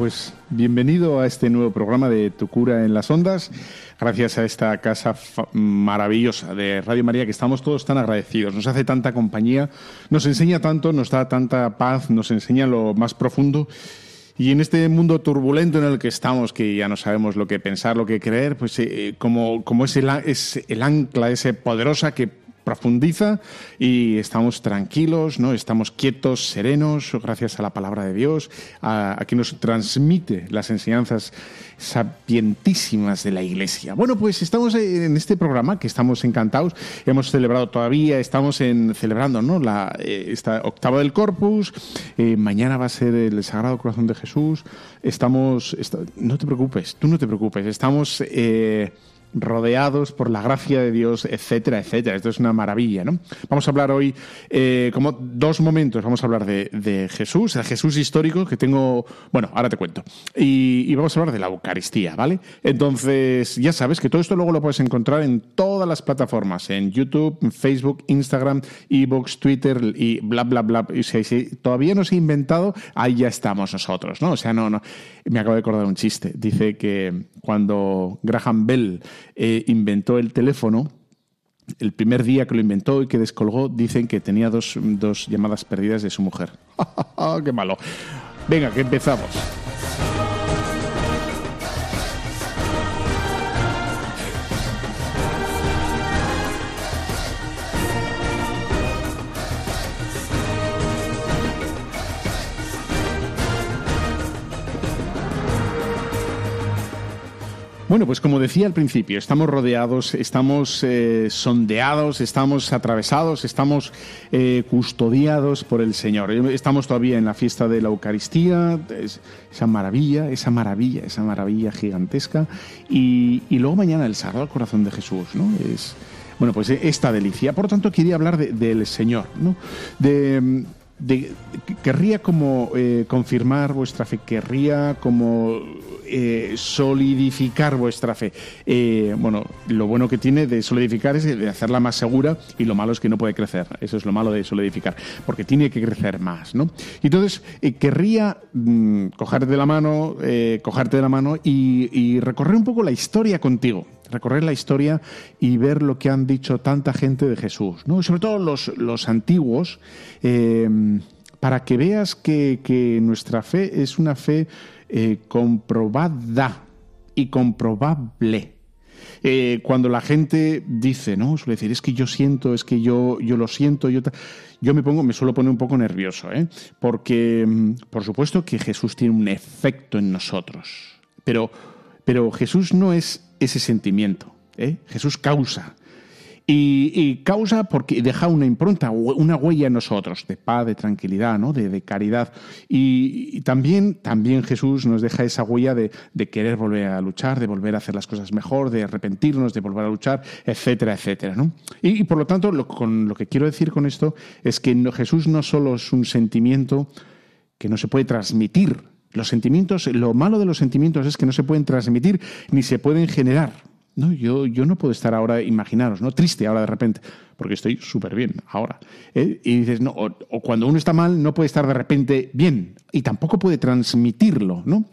Pues bienvenido a este nuevo programa de Tu cura en las ondas. Gracias a esta casa maravillosa de Radio María que estamos todos tan agradecidos. Nos hace tanta compañía, nos enseña tanto, nos da tanta paz, nos enseña lo más profundo. Y en este mundo turbulento en el que estamos, que ya no sabemos lo que pensar, lo que creer, pues eh, como, como es, el, es el ancla, ese poderosa que profundiza y estamos tranquilos, ¿no? estamos quietos, serenos, gracias a la palabra de Dios, a, a que nos transmite las enseñanzas sapientísimas de la Iglesia. Bueno, pues estamos en este programa que estamos encantados, hemos celebrado todavía, estamos en, celebrando ¿no? la, eh, esta octava del Corpus, eh, mañana va a ser el Sagrado Corazón de Jesús, estamos, no te preocupes, tú no te preocupes, estamos... Eh, rodeados por la gracia de Dios, etcétera, etcétera. Esto es una maravilla, ¿no? Vamos a hablar hoy, eh, como dos momentos, vamos a hablar de, Jesús, el Jesús histórico que tengo, bueno, ahora te cuento, y, vamos a hablar de la Eucaristía, ¿vale? Entonces, ya sabes que todo esto luego lo puedes encontrar en todas las plataformas, en YouTube, Facebook, Instagram, Ebox, Twitter y bla, bla, bla. Y si, todavía no se ha inventado, ahí ya estamos nosotros, ¿no? O sea, no, no. Me acabo de acordar un chiste. Dice que cuando Graham Bell eh, inventó el teléfono, el primer día que lo inventó y que descolgó, dicen que tenía dos, dos llamadas perdidas de su mujer. ¡Qué malo! Venga, que empezamos. Bueno, pues como decía al principio, estamos rodeados, estamos eh, sondeados, estamos atravesados, estamos eh, custodiados por el Señor. Estamos todavía en la fiesta de la Eucaristía, esa maravilla, esa maravilla, esa maravilla gigantesca. Y, luego mañana el Sagrado Corazón de Jesús, ¿no? Es, bueno, pues esta delicia. Por tanto, quería hablar del Señor, ¿no? De, querría como eh, confirmar vuestra fe, querría como eh, solidificar vuestra fe. Eh, bueno, lo bueno que tiene de solidificar es de hacerla más segura y lo malo es que no puede crecer. Eso es lo malo de solidificar, porque tiene que crecer más, ¿no? Entonces, querría mm, cogerte de la mano, cogerte de la mano y recorrer un poco la historia contigo recorrer la historia y ver lo que han dicho tanta gente de Jesús, ¿no? sobre todo los, antiguos, eh, para que veas que, nuestra fe es una fe eh, comprobada y comprobable. Eh, cuando la gente dice, ¿no? Suele decir, es que yo siento, es que yo, yo lo siento, yo, yo me pongo, me suelo poner un poco nervioso, ¿eh? Porque, mm, por supuesto que Jesús tiene un efecto en nosotros, pero, pero Jesús no es ese sentimiento. ¿eh? Jesús causa. Y, causa porque deja una impronta, una huella en nosotros, de paz, de tranquilidad, ¿no? de, caridad. Y, también, también Jesús nos deja esa huella de, querer volver a luchar, de volver a hacer las cosas mejor, de arrepentirnos, de volver a luchar, etcétera, etcétera. ¿no? Y, por lo tanto, lo, con, lo que quiero decir con esto es que Jesús no solo es un sentimiento que no se puede transmitir, los sentimientos, lo malo de los sentimientos es que no se pueden transmitir ni se pueden generar. No, yo, yo no puedo estar ahora, imaginaros, ¿no? Triste ahora de repente, porque estoy súper bien ahora. ¿eh? Y dices, no, o, cuando uno está mal, no puede estar de repente bien y tampoco puede transmitirlo, ¿no?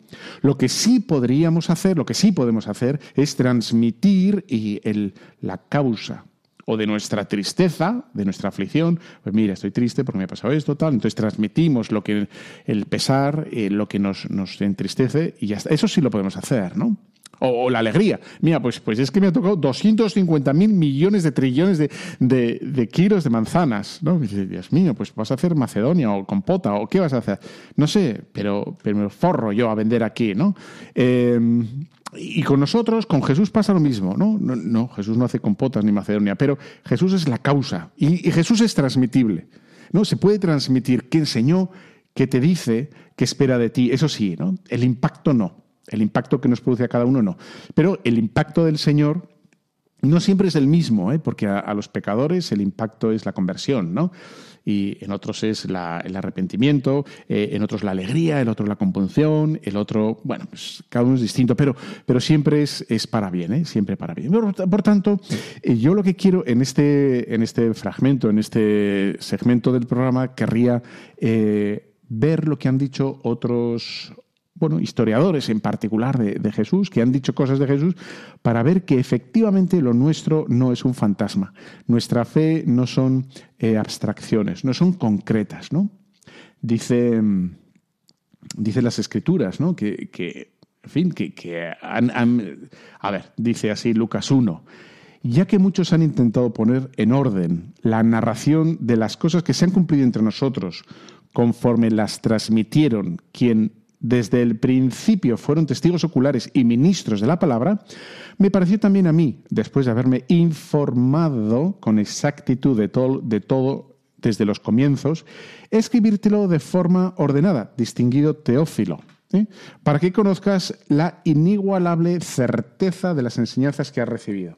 Lo que sí podríamos hacer, lo que sí podemos hacer es transmitir y el, la causa o de nuestra tristeza, de nuestra aflicción, pues mira, estoy triste porque me ha pasado esto, tal, entonces transmitimos lo que el pesar, eh, lo que nos, nos entristece y ya está. Eso sí lo podemos hacer, ¿no? O, la alegría. Mira, pues, pues es que me ha tocado 250 mil millones de trillones de, de, kilos de manzanas. ¿no? Dios mío, pues vas a hacer Macedonia o compota o qué vas a hacer. No sé, pero, pero me forro yo a vender aquí, ¿no? Eh, y con nosotros, con Jesús pasa lo mismo, ¿no? ¿no? Jesús no hace compotas ni Macedonia, pero Jesús es la causa y, Jesús es transmitible, ¿no? Se puede transmitir qué enseñó, qué te dice, qué espera de ti, eso sí, ¿no? El impacto no, el impacto que nos produce a cada uno no, pero el impacto del Señor no siempre es el mismo, ¿eh? porque a, los pecadores el impacto es la conversión, ¿no? y en otros es el arrepentimiento, eh, en otros la alegría, en otro la compunción, el otro, bueno, pues cada uno es distinto, pero, pero siempre es, es para bien, ¿eh? siempre para bien. Por, tanto, eh, yo lo que quiero en este, en este fragmento, en este segmento del programa, querría ver lo que han dicho otros, bueno, historiadores en particular de, Jesús, que han dicho cosas de Jesús, para ver que efectivamente lo nuestro no es un fantasma. Nuestra fe no son eh, abstracciones, no son concretas, ¿no? Dice, mm, dice las escrituras, ¿no? Que, en fin, que, han, A ver, dice así Lucas 1 ya que muchos han intentado poner en orden la narración de las cosas que se han cumplido entre nosotros, conforme las transmitieron quien desde el principio fueron testigos oculares y ministros de la palabra, me pareció también a mí, después de haberme informado con exactitud de todo, de todo desde los comienzos, escribírtelo de forma ordenada, distinguido Teófilo, ¿eh? para que conozcas la inigualable certeza de las enseñanzas que has recibido.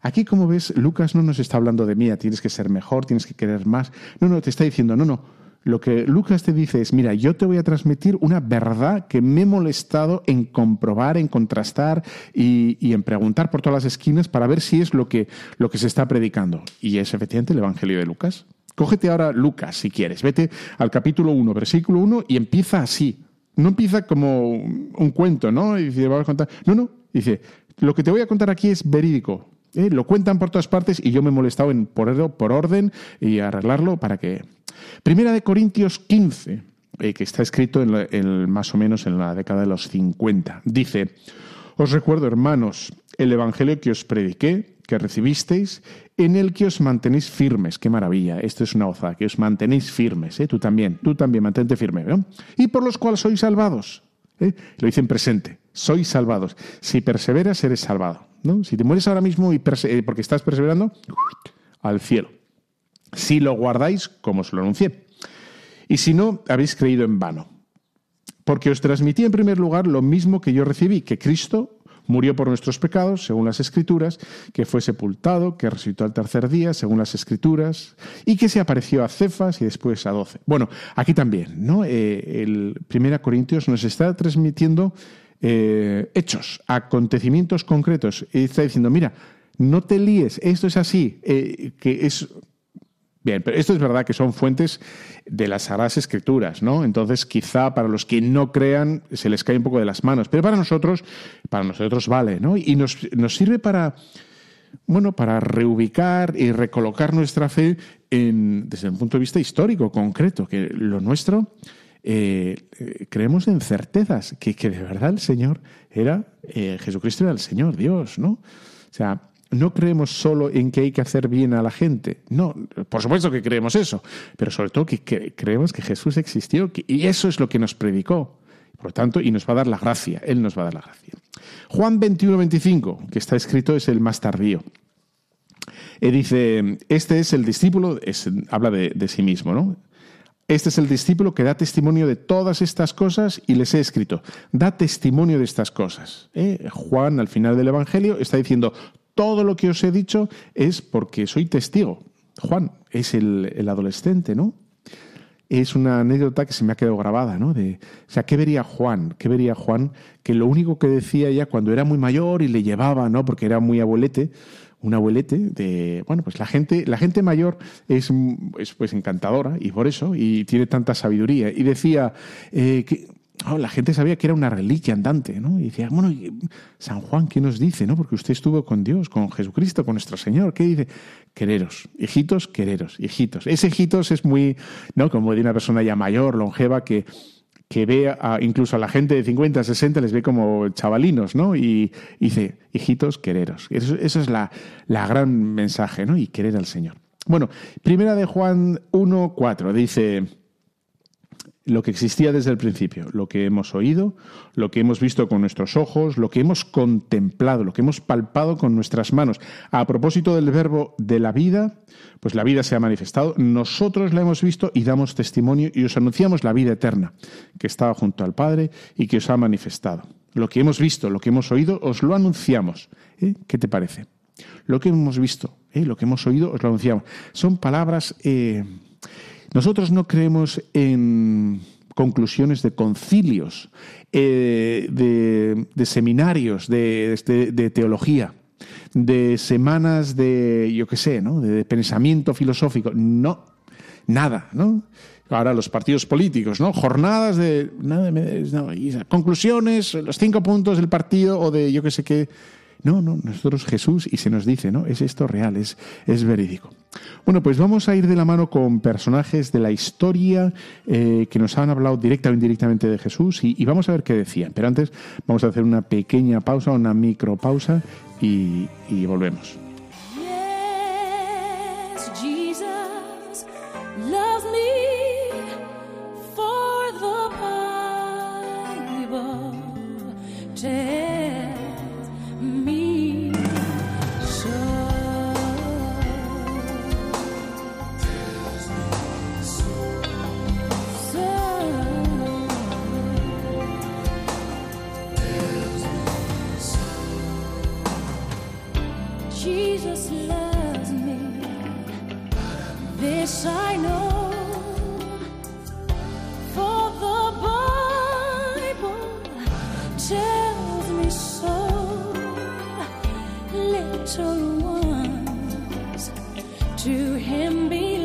Aquí, como ves, Lucas no nos está hablando de mí, tienes que ser mejor, tienes que querer más. No, no, te está diciendo, no, no, lo que Lucas te dice es, mira, yo te voy a transmitir una verdad que me he molestado en comprobar, en contrastar y, en preguntar por todas las esquinas para ver si es lo que, lo que se está predicando. Y es efectivamente el Evangelio de Lucas. Cógete ahora Lucas, si quieres. Vete al capítulo 1, versículo 1 y empieza así. No empieza como un cuento, ¿no? Y dice, a contar. No, no. Dice, lo que te voy a contar aquí es verídico. ¿Eh? Lo cuentan por todas partes y yo me he molestado en ponerlo por orden y arreglarlo para que Primera de Corintios 15, eh, que está escrito en, más o menos en la década de los 50. Dice, os recuerdo, hermanos, el Evangelio que os prediqué, que recibisteis, en el que os mantenéis firmes. Qué maravilla, esto es una oza, que os mantenéis firmes, ¿eh? tú también, tú también, mantente firme. Y por los cuales sois salvados. ¿eh? Lo dice en presente, sois salvados. Si perseveras, eres salvado. ¿No? Si te mueres ahora mismo y porque estás perseverando, al cielo si lo guardáis como os lo anuncié. Y si no, habéis creído en vano. Porque os transmití en primer lugar lo mismo que yo recibí, que Cristo murió por nuestros pecados, según las Escrituras, que fue sepultado, que resucitó al tercer día, según las Escrituras, y que se apareció a Cefas y después a doce. Bueno, aquí también, ¿no? Eh, el Primera Corintios nos está transmitiendo eh, hechos, acontecimientos concretos, y está diciendo, mira, no te líes, esto es así, eh, que es Bien, pero esto es verdad que son fuentes de las Sagradas Escrituras, ¿no? Entonces, quizá para los que no crean se les cae un poco de las manos, pero para nosotros, para nosotros vale, ¿no? Y nos, sirve para, bueno, para reubicar y recolocar nuestra fe en, desde un punto de vista histórico, concreto, que lo nuestro, eh, creemos en certezas, que, que, de verdad el Señor era, eh, Jesucristo era el Señor, Dios, ¿no? O sea, no creemos solo en que hay que hacer bien a la gente. No, por supuesto que creemos eso, pero sobre todo que, creemos que Jesús existió y eso es lo que nos predicó. Por lo tanto, y nos va a dar la gracia, Él nos va a dar la gracia. Juan 21, 25, que está escrito, es el más tardío. Y dice, este es el discípulo, habla de, sí mismo, ¿no? Este es el discípulo que da testimonio de todas estas cosas y les he escrito. Da testimonio de estas cosas. ¿eh? Juan, al final del Evangelio, está diciendo, todo lo que os he dicho es porque soy testigo. Juan es el, adolescente, ¿no? Es una anécdota que se me ha quedado grabada, ¿no? De, o sea, ¿qué vería Juan? ¿Qué vería Juan? Que lo único que decía ya cuando era muy mayor y le llevaba, ¿no? Porque era muy abuelete, un abuelete de bueno pues la gente la gente mayor es, pues encantadora y por eso y tiene tanta sabiduría y decía eh, que la gente sabía que era una reliquia andante, ¿no? Y decía, bueno, San Juan, ¿qué nos dice, no? Porque usted estuvo con Dios, con Jesucristo, con nuestro Señor. ¿Qué dice? Quereros, hijitos, quereros, hijitos. Ese hijitos es muy, ¿no? Como de una persona ya mayor, longeva, que, que ve a, incluso a la gente de 50, 60, les ve como chavalinos, ¿no? Y, dice, hijitos, quereros. Eso, es la, la, gran mensaje, ¿no? Y querer al Señor. Bueno, primera de Juan 1, 4, dice lo que existía desde el principio, lo que hemos oído, lo que hemos visto con nuestros ojos, lo que hemos contemplado, lo que hemos palpado con nuestras manos. A propósito del verbo de la vida, pues la vida se ha manifestado, nosotros la hemos visto y damos testimonio y os anunciamos la vida eterna que estaba junto al Padre y que os ha manifestado. Lo que hemos visto, lo que hemos oído, os lo anunciamos. ¿Eh? ¿Qué te parece? Lo que hemos visto, ¿eh? lo que hemos oído, os lo anunciamos. Son palabras... Eh, nosotros no creemos en conclusiones de concilios, eh, de, seminarios de, teología, de semanas de, yo qué sé, ¿no? de pensamiento filosófico. No, nada, ¿no? Ahora los partidos políticos, ¿no? Jornadas de nada, no, conclusiones, los cinco puntos del partido o de yo qué sé qué no, no, nosotros Jesús y se nos dice, ¿no? Es esto real, es, es verídico. Bueno, pues vamos a ir de la mano con personajes de la historia eh, que nos han hablado directa o indirectamente de Jesús y, vamos a ver qué decían. Pero antes vamos a hacer una pequeña pausa, una micropausa y, y volvemos. ones. To him be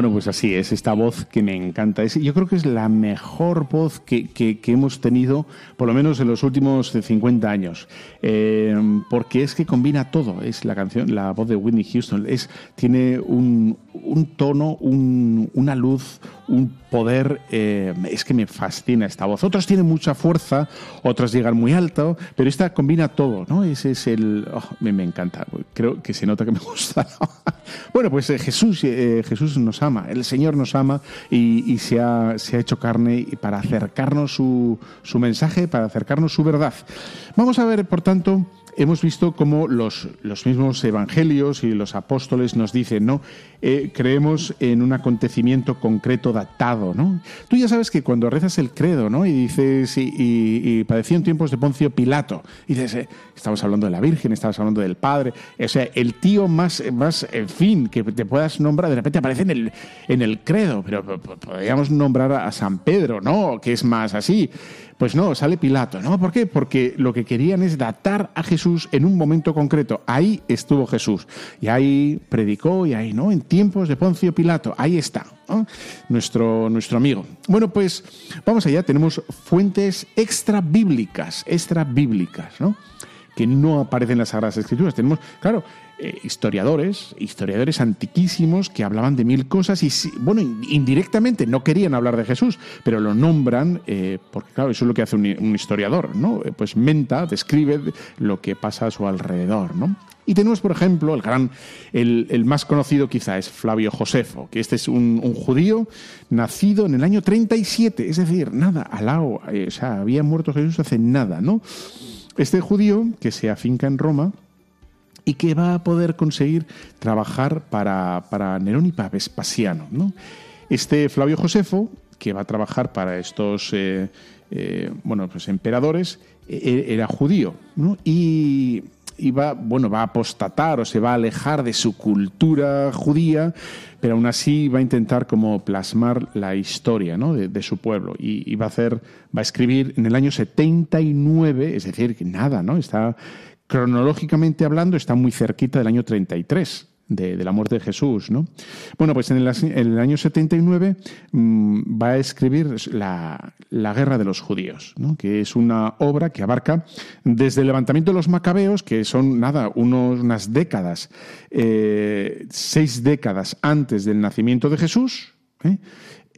Bueno, pues así es, esta voz que me encanta. Yo creo que es la mejor voz que, que, hemos tenido, por lo menos en los últimos 50 años, eh, porque es que combina todo. Es la canción, la voz de Whitney Houston, es, tiene un, un tono, un, una luz, un poder, eh, es que me fascina esta voz. Otras tienen mucha fuerza, otras llegan muy alto, pero esta combina todo, ¿no? Ese es el... Oh, me, encanta, creo que se nota que me gusta. Bueno, pues eh, Jesús, eh, Jesús nos ama, el Señor nos ama y, se, ha, se, ha, hecho carne para acercarnos su, su mensaje, para acercarnos su verdad. Vamos a ver, por tanto, hemos visto cómo los, los, mismos evangelios y los apóstoles nos dicen, ¿no? Eh, creemos en un acontecimiento concreto datado, ¿no? Tú ya sabes que cuando rezas el credo, ¿no? Y dices, y, y, padeció en tiempos de Poncio Pilato, y dices, eh, estamos hablando de la Virgen, estamos hablando del Padre, o sea, el tío más, más, en fin, que te puedas nombrar, de repente aparece en el, en el credo, pero podríamos nombrar a San Pedro, ¿no? Que es más así. Pues no, sale Pilato, ¿no? ¿Por qué? Porque lo que querían es datar a Jesús en un momento concreto. Ahí estuvo Jesús. Y ahí predicó, y ahí, ¿no? En tiempos de Poncio Pilato. Ahí está, nuestro, nuestro amigo. Bueno, pues vamos allá. Tenemos fuentes extra bíblicas, extra bíblicas, ¿no? que no aparece en las Sagradas Escrituras. Tenemos, claro, eh, historiadores, historiadores antiquísimos que hablaban de mil cosas y, bueno, indirectamente no querían hablar de Jesús, pero lo nombran eh, porque, claro, eso es lo que hace un, historiador, ¿no? Pues menta, describe lo que pasa a su alrededor, ¿no? Y tenemos, por ejemplo, el gran, el, más conocido quizá es Flavio Josefo, que este es un, judío nacido en el año 37, es decir, nada, al lado, eh, o sea, había muerto Jesús hace nada, ¿no? Este judío que se afinca en Roma y que va a poder conseguir trabajar para, para Nerón y para Vespasiano, ¿no? Este Flavio Josefo, que va a trabajar para estos eh, eh, bueno, pues emperadores, e, era judío. Y y va, bueno, va a apostatar o se va a alejar de su cultura judía, pero aún así va a intentar como plasmar la historia ¿no? de, su pueblo y, va a hacer, va a escribir en el año 79, es decir, que nada, ¿no? Está cronológicamente hablando, está muy cerquita del año 33 de, la muerte de Jesús. ¿no? Bueno, pues en el, año 79 mm, va a escribir la, Guerra de los Judíos, ¿no? que es una obra que abarca desde el levantamiento de los macabeos, que son nada, unas décadas, eh, seis décadas antes del nacimiento de Jesús. ¿eh?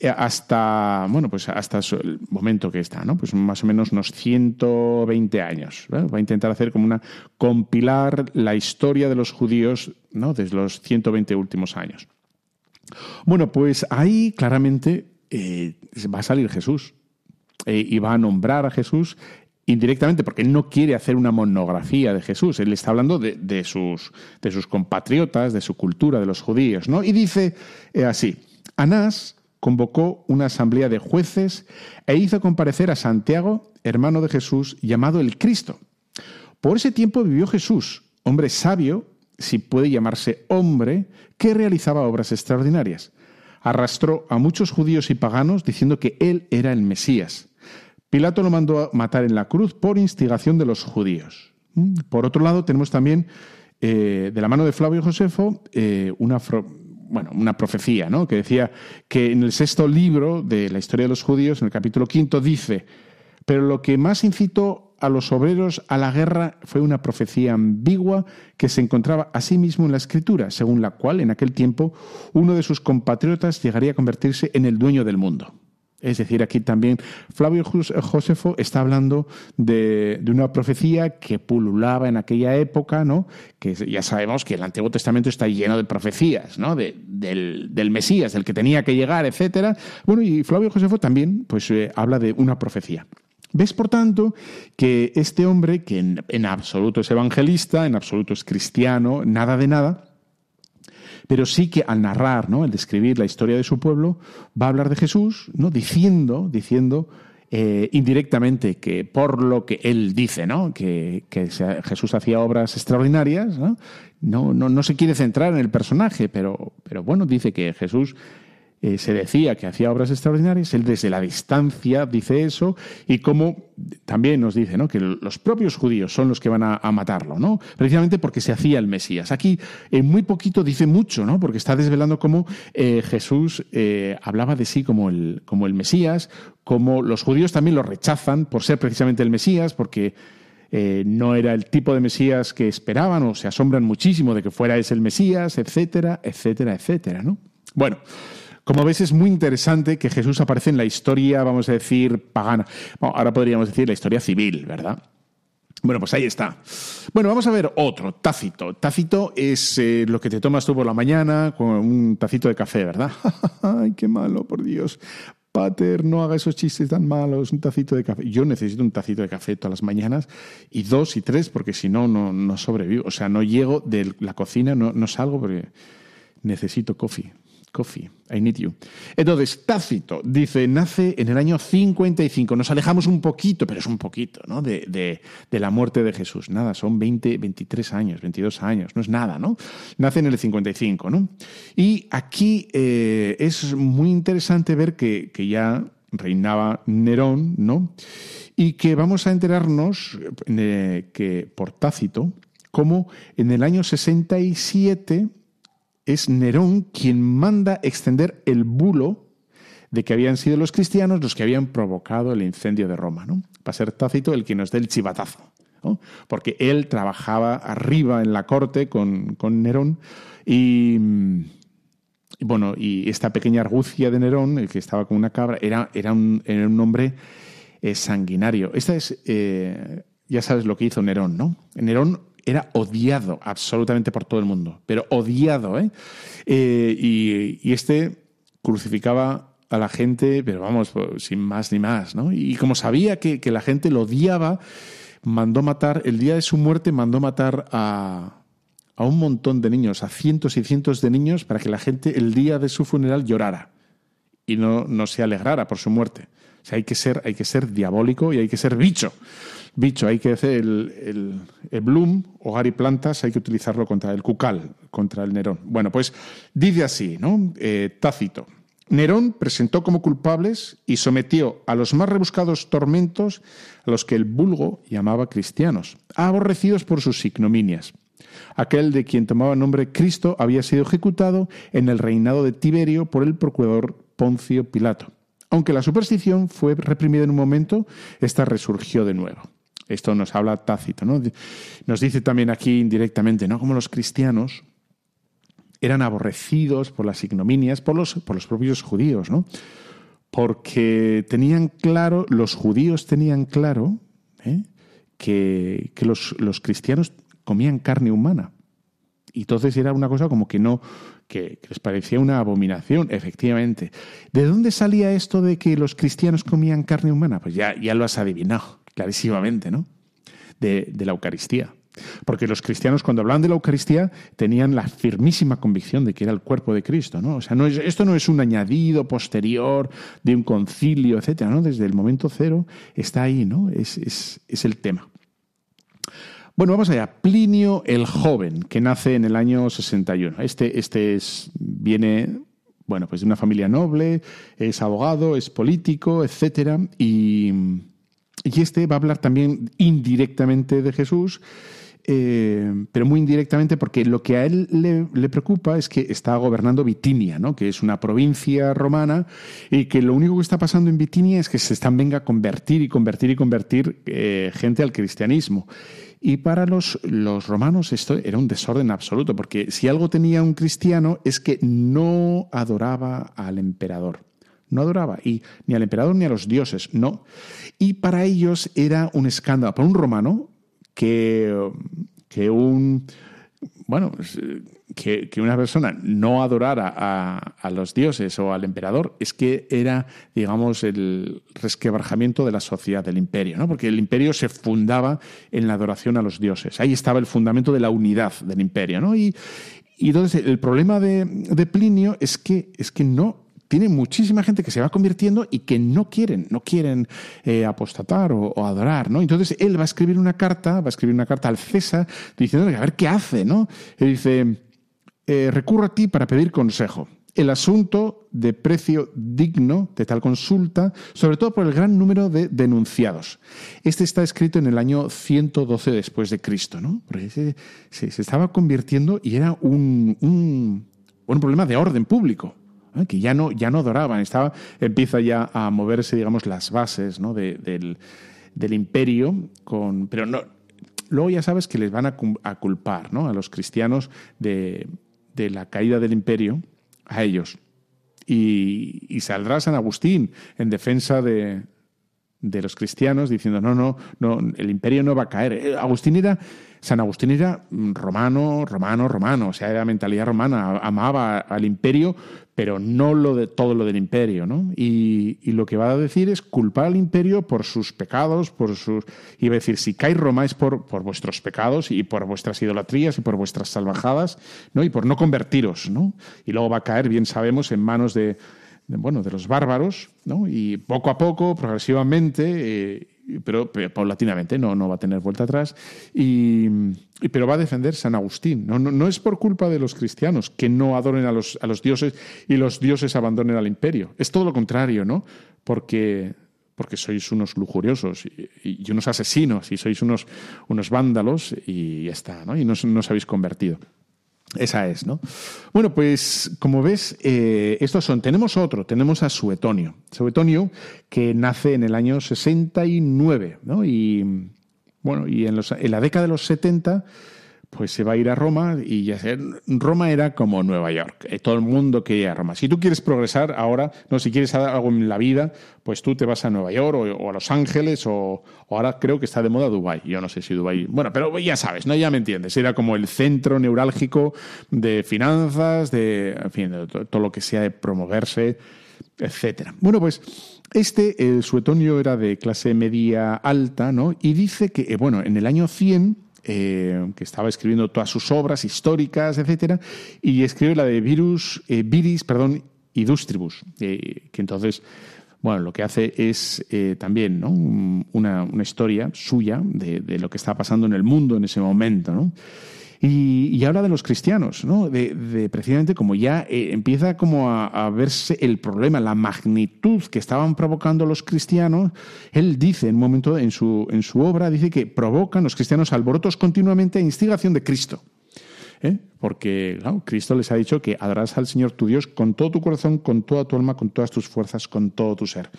Eh, hasta, bueno, pues hasta el momento que está, ¿no? Pues más o menos unos 120 años. Va a intentar hacer como una compilar la historia de los judíos, ¿no? Desde los 120 últimos años. Bueno, pues ahí claramente eh, va a salir Jesús eh, y va a nombrar a Jesús indirectamente porque no quiere hacer una monografía de Jesús. Él está hablando de, sus, de sus compatriotas, de su cultura, de los judíos, ¿no? Y dice así, Anás convocó una asamblea de jueces e hizo comparecer a Santiago, hermano de Jesús, llamado el Cristo. Por ese tiempo vivió Jesús, hombre sabio, si puede llamarse hombre, que realizaba obras extraordinarias. Arrastró a muchos judíos y paganos diciendo que él era el Mesías. Pilato lo mandó a matar en la cruz por instigación de los judíos. Mm, por otro lado, tenemos también, eh, de la mano de Flavio Josefo, eh, una, bueno, una profecía, ¿no? Que decía que en el sexto libro de la historia de los judíos, en el capítulo quinto, dice, pero lo que más incitó a los obreros a la guerra fue una profecía ambigua que se encontraba a sí en la escritura, según la cual en aquel tiempo uno de sus compatriotas llegaría a convertirse en el dueño del mundo. Es decir, aquí también Flavio Josefo está hablando de, una profecía que pululaba en aquella época, ¿no? que ya sabemos que el Antiguo Testamento está lleno de profecías, ¿no? del, Mesías, del que tenía que llegar, etc. Bueno, y Flavio Josefo también pues, eh, habla de una profecía. ¿Ves, por tanto, que este hombre, que en absoluto es evangelista, en absoluto es cristiano, nada de nada, pero sí que al narrar, ¿no? al describir la historia de su pueblo, va a hablar de Jesús, ¿no? diciendo, diciendo eh, indirectamente que por lo que él dice, ¿no? que, Jesús hacía obras extraordinarias, ¿no? No, no, no se quiere centrar en el personaje, pero, pero bueno, dice que Jesús eh, se decía que hacía obras extraordinarias, él desde la distancia dice eso, y como también nos dice ¿no? que los propios judíos son los que van a, matarlo, ¿no? precisamente porque se hacía el Mesías. Aquí en muy poquito dice mucho, ¿no? porque está desvelando cómo eh, Jesús eh, hablaba de sí como el, como el Mesías, como los judíos también lo rechazan por ser precisamente el Mesías, porque no era el tipo de Mesías que esperaban o se asombran muchísimo de que fuera ese el Mesías, etcétera, etcétera, etcétera. ¿no? Bueno, como ves, es muy interesante que Jesús aparece en la historia, vamos a decir, pagana. ahora podríamos decir la historia civil, ¿verdad? Bueno, pues ahí está. Bueno, vamos a ver otro, Tácito. Tácito es eh, lo que te tomas tú por la mañana con un tacito de café, ¿verdad? Ay, qué malo, por Dios. Pater, no haga esos chistes tan malos, un tacito de café. Yo necesito un tacito de café todas las mañanas y dos y tres porque si no, no sobrevivo. O sea, no llego de la cocina, no, no salgo porque necesito coffee. Coffee, I need you. Entonces, Tácito dice, nace en el año 55. Nos alejamos un poquito, pero es un poquito, ¿no? De, de, la muerte de Jesús. Nada, son 20, 23 años, 22 años, no es nada, ¿no? Nace en el 55, ¿no? Y aquí eh, es muy interesante ver que, que ya reinaba Nerón, ¿no? Y que vamos a enterarnos eh, que por Tácito, como en el año 67 es Nerón quien manda extender el bulo de que habían sido los cristianos los que habían provocado el incendio de Roma. ¿no? Va a ser Tácito el que nos dé el chivatazo. porque él trabajaba arriba en la corte con, Nerón y, bueno, y esta pequeña argucia de Nerón, el que estaba con una cabra, era, era, un, era hombre eh, sanguinario. Esta es, eh, ya sabes lo que hizo Nerón, ¿no? Nerón era odiado absolutamente por todo el mundo, pero odiado, ¿eh? eh y, este crucificaba a la gente, pero vamos, pues, sin más ni más, ¿no? Y como sabía que, que, la gente lo odiaba, mandó matar, el día de su muerte mandó matar a, a un montón de niños, a cientos y cientos de niños, para que la gente el día de su funeral llorara y no, no se alegrara por su muerte. O sea, hay que ser, hay que ser diabólico y hay que ser bicho bicho, hay que hacer el, el, bloom, hogar y plantas, hay que utilizarlo contra el cucal, contra el Nerón. Bueno, pues dice así, ¿no? Eh, Tácito. Nerón presentó como culpables y sometió a los más rebuscados tormentos a los que el vulgo llamaba cristianos, aborrecidos por sus ignominias. Aquel de quien tomaba nombre Cristo había sido ejecutado en el reinado de Tiberio por el procurador Poncio Pilato. Aunque la superstición fue reprimida en un momento, esta resurgió de nuevo. Esto nos habla Tácito, ¿no? Nos dice también aquí indirectamente, ¿no? Como los cristianos eran aborrecidos por las ignominias, por los, por los propios judíos, ¿no? Porque tenían claro, los judíos tenían claro ¿eh? que, los, los cristianos comían carne humana. Y entonces era una cosa como que no, que, les parecía una abominación, efectivamente. ¿De dónde salía esto de que los cristianos comían carne humana? Pues ya, ya lo has adivinado clarísimamente, ¿no? De, la Eucaristía. Porque los cristianos cuando hablaban de la Eucaristía tenían la firmísima convicción de que era el cuerpo de Cristo, ¿no? O sea, no es, esto no es un añadido posterior de un concilio, etcétera, ¿no? Desde el momento cero está ahí, ¿no? Es, es el tema. Bueno, vamos allá. Plinio el Joven, que nace en el año 61. Este, este es, viene bueno, pues de una familia noble, es abogado, es político, etcétera, y y este va a hablar también indirectamente de Jesús, eh, pero muy indirectamente porque lo que a él le, preocupa es que está gobernando Bitinia, ¿no? que es una provincia romana, y que lo único que está pasando en Bitinia es que se están venga a convertir y convertir y convertir eh, gente al cristianismo. Y para los, los romanos esto era un desorden absoluto, porque si algo tenía un cristiano es que no adoraba al emperador no adoraba y ni al emperador ni a los dioses, no. Y para ellos era un escándalo, para un romano, que, que un bueno, que, una persona no adorara a, los dioses o al emperador es que era, digamos, el resquebrajamiento de la sociedad, del imperio, ¿no? Porque el imperio se fundaba en la adoración a los dioses. Ahí estaba el fundamento de la unidad del imperio, ¿no? Y, y entonces el problema de, de Plinio es que, es que no tiene muchísima gente que se va convirtiendo y que no quieren, no quieren eh, apostatar o, adorar, ¿no? Entonces él va a escribir una carta, va a escribir una carta al César diciéndole a ver qué hace, ¿no? Él dice, eh, recurro a ti para pedir consejo. El asunto de precio digno de tal consulta, sobre todo por el gran número de denunciados. Este está escrito en el año 112 después de Cristo, ¿no? Porque se, estaba convirtiendo y era un, un, un problema de orden público. ¿Eh? que ya no, ya no adoraban, estaba, empieza ya a moverse, digamos, las bases ¿no? del, imperio, con, pero no, luego ya sabes que les van a, culpar ¿no? a los cristianos de, la caída del imperio, a ellos. Y, y, saldrá San Agustín en defensa de, de los cristianos diciendo, no, no, no, el imperio no va a caer. Eh, Agustín era San Agustín era romano, romano, romano, o sea, era mentalidad romana, amaba al imperio, pero no lo de, todo lo del imperio, ¿no? Y, lo que va a decir es culpar al imperio por sus pecados, por sus... Y va a decir, si cae Roma es por, por vuestros pecados y por vuestras idolatrías y por vuestras salvajadas, ¿no? Y por no convertiros, ¿no? Y luego va a caer, bien sabemos, en manos de, bueno, de los bárbaros, ¿no? Y poco a poco, progresivamente, eh, pero, paulatinamente, no, no va a tener vuelta atrás, y, pero va a defender San Agustín. No, no, es por culpa de los cristianos que no adoren a los, a los dioses y los dioses abandonen al imperio. Es todo lo contrario, ¿no? Porque, porque sois unos lujuriosos y, unos asesinos y sois unos, unos vándalos y ya está, ¿no? Y no, no os habéis convertido. Esa es, ¿no? Bueno, pues como ves, eh, estos son. Tenemos otro, tenemos a Suetonio. Suetonio, que nace en el año 69, ¿no? Y, Bueno, y en, los, en la década de los 70 pues se va a ir a Roma y ya sé, Roma era como Nueva York. Eh, todo el mundo quería ir a Roma. Si tú quieres progresar ahora, no, si quieres algo en la vida, pues tú te vas a Nueva York o, a Los Ángeles o, ahora creo que está de moda Dubai. Yo no sé si Dubai. Bueno, pero ya sabes, no, ya me entiendes. Era como el centro neurálgico de finanzas, de, en fin, de todo lo que sea de promoverse, etcétera. Bueno, pues este, el Suetonio era de clase media alta, ¿no? Y dice que, eh, bueno, en el año 100 eh, que estaba escribiendo todas sus obras históricas, etcétera, y escribe la de Virus, eh, Viris, perdón, Idustribus, eh, que entonces, bueno, lo que hace es también ¿no? una, una, historia suya de, de, lo que está pasando en el mundo en ese momento, ¿no? Y, habla de los cristianos, ¿no? De, precisamente como ya eh, empieza como a, verse el problema, la magnitud que estaban provocando los cristianos. Él dice en un momento en su, en su obra, dice que provocan los cristianos alborotos continuamente a instigación de Cristo. ¿eh? Porque Cristo les ha dicho que adorarás al Señor tu Dios con todo tu corazón, con toda tu alma, con todas tus fuerzas, con todo tu ser.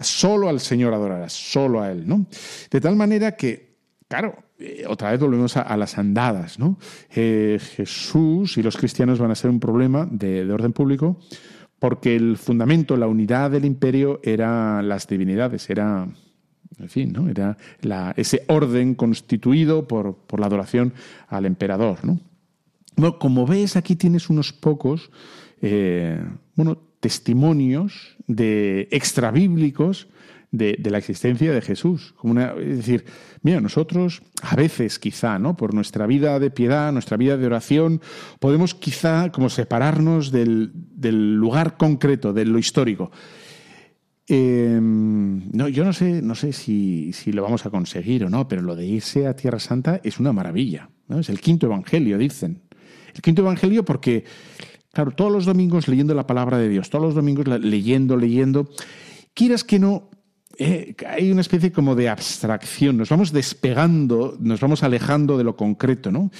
Solo al Señor adorarás, solo a Él. ¿no? De tal manera que, claro, eh, otra vez volvemos a, las andadas, ¿no? Eh, Jesús y los cristianos van a ser un problema de, orden público porque el fundamento, la unidad del imperio eran las divinidades, era, en fin, ¿no? Era ese orden constituido por, la adoración al emperador, ¿no? Bueno, como ves, aquí tienes unos pocos, eh, bueno, testimonios de extrabíblicos de, la existencia de Jesús. Como es decir, mira, nosotros a veces quizá, ¿no? Por nuestra vida de piedad, nuestra vida de oración, podemos quizá como separarnos del, lugar concreto, de lo histórico. Em, no, yo no sé, no sé si, lo vamos a conseguir o no, pero lo de irse a Tierra Santa es una maravilla. ¿no? Es el quinto evangelio, dicen. El quinto evangelio porque, claro, todos los domingos leyendo la palabra de Dios, todos los domingos leyendo, leyendo, quieras que no, eh, hay una especie como de abstracción, nos vamos despegando, nos vamos alejando de lo concreto, ¿no?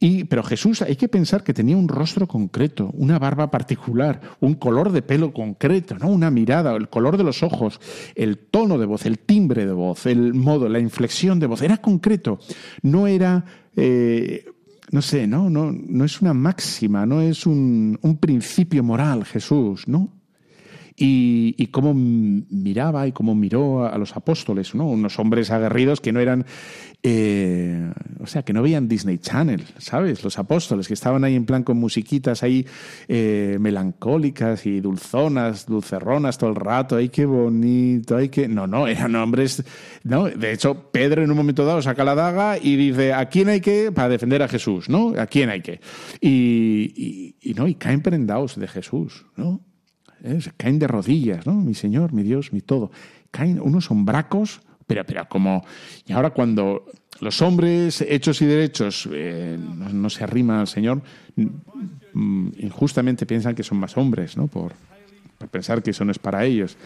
Y, pero Jesús, hay que pensar que tenía un rostro concreto, una barba particular, un color de pelo concreto, ¿no? una mirada, el color de los ojos, el tono de voz, el timbre de voz, el modo, la inflexión de voz. Era concreto, no era, eh, no sé, ¿no? No, no es una máxima, no es un, un principio moral Jesús, ¿no? Y, cómo miraba y cómo miró a, los apóstoles, ¿no? Unos hombres aguerridos que no eran, eh, o sea, que no veían Disney Channel, ¿sabes? Los apóstoles que estaban ahí en plan con musiquitas ahí eh, melancólicas y dulzonas, dulcerronas todo el rato, ¡ay, qué bonito! ¡ay, qué...! No, no, eran hombres, ¿no? De hecho, Pedro en un momento dado saca la daga y dice, ¿a quién hay que? Para defender a Jesús, ¿no? ¿A quién hay que? Y, y, y no, y caen prendados de Jesús, ¿no? Caen de rodillas, ¿no? Mi Señor, mi Dios, mi todo. Caen unos hombracos, pero, pero como... Y ahora cuando los hombres hechos y derechos eh, no, se arriman al Señor, mm, injustamente piensan que son más hombres, ¿no? Por, pensar que eso no es para ellos.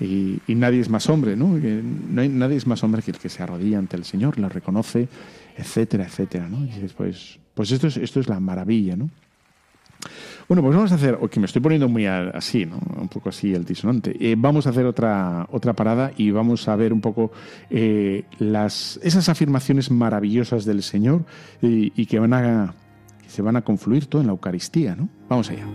Y, nadie es más hombre, ¿no? no hay, nadie es más hombre que el que se arrodilla ante el Señor, lo reconoce, etcétera, etcétera, ¿no? Y pues, pues esto es, esto es la maravilla, ¿no? Bueno, pues vamos a hacer, que me estoy poniendo muy así, ¿no? un poco así el disonante. Eh, vamos a hacer otra, otra parada y vamos a ver un poco eh, las, esas afirmaciones maravillosas del Señor y, y que, van a, se van a confluir todo en la Eucaristía. ¿no? Vamos allá.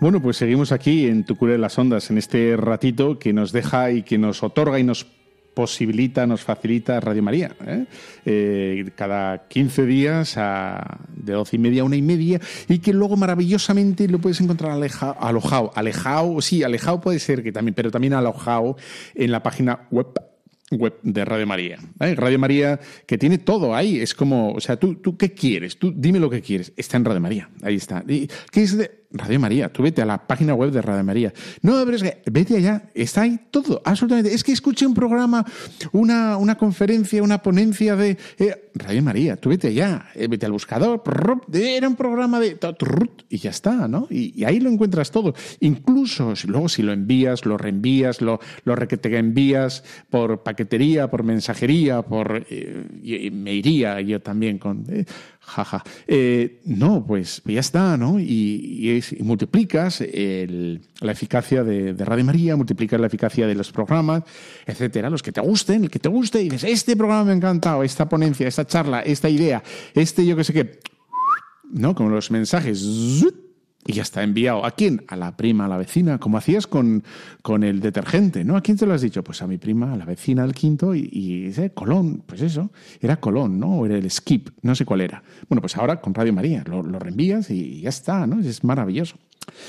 Bueno, pues seguimos aquí en Tu Cura de las Ondas, en este ratito que nos deja y que nos otorga y nos posibilita, nos facilita Radio María. ¿eh? Eh, cada 15 días a, de 12 y media a una y media y que luego maravillosamente lo puedes encontrar aleja, alojado. Alejado, sí, alejado puede ser que también, pero también alojado en la página web web de Radio María. ¿eh? Radio María que tiene todo ahí. Es como, o sea, ¿tú, tú qué quieres? Tú dime lo que quieres. Está en Radio María. Ahí está. ¿Qué es de Radio María? Tú vete a la página web de Radio María. No, pero es que vete allá. Está ahí todo. Absolutamente. Es que escuché un programa, una, una conferencia, una ponencia de eh, Radio María. Tú vete allá. Eh, vete al buscador. Era un programa de... Y ya está, ¿no? Y, ahí lo encuentras todo. Incluso luego si lo envías, lo reenvías, lo, lo te envías por paquetería, por mensajería, por... Eh, me iría yo también con... jaja. Eh, no, pues ya está, ¿no? Y, multiplicas la eficacia de, Radio María, multiplicas la eficacia de los programas, etcétera, los que te gusten, el que te guste, y dices, este programa me ha encantado, esta ponencia, esta charla, esta idea, este yo que sé qué, ¿no? Como los mensajes, y ya está enviado. ¿A quién? A la prima, a la vecina, como hacías con, con el detergente, ¿no? ¿A quién te lo has dicho? Pues a mi prima, a la vecina al quinto y, y Colón, pues eso, era Colón, ¿no? O era el Skip, no sé cuál era. Bueno, pues ahora con Radio María lo, lo reenvías y ya está, ¿no? Es maravilloso.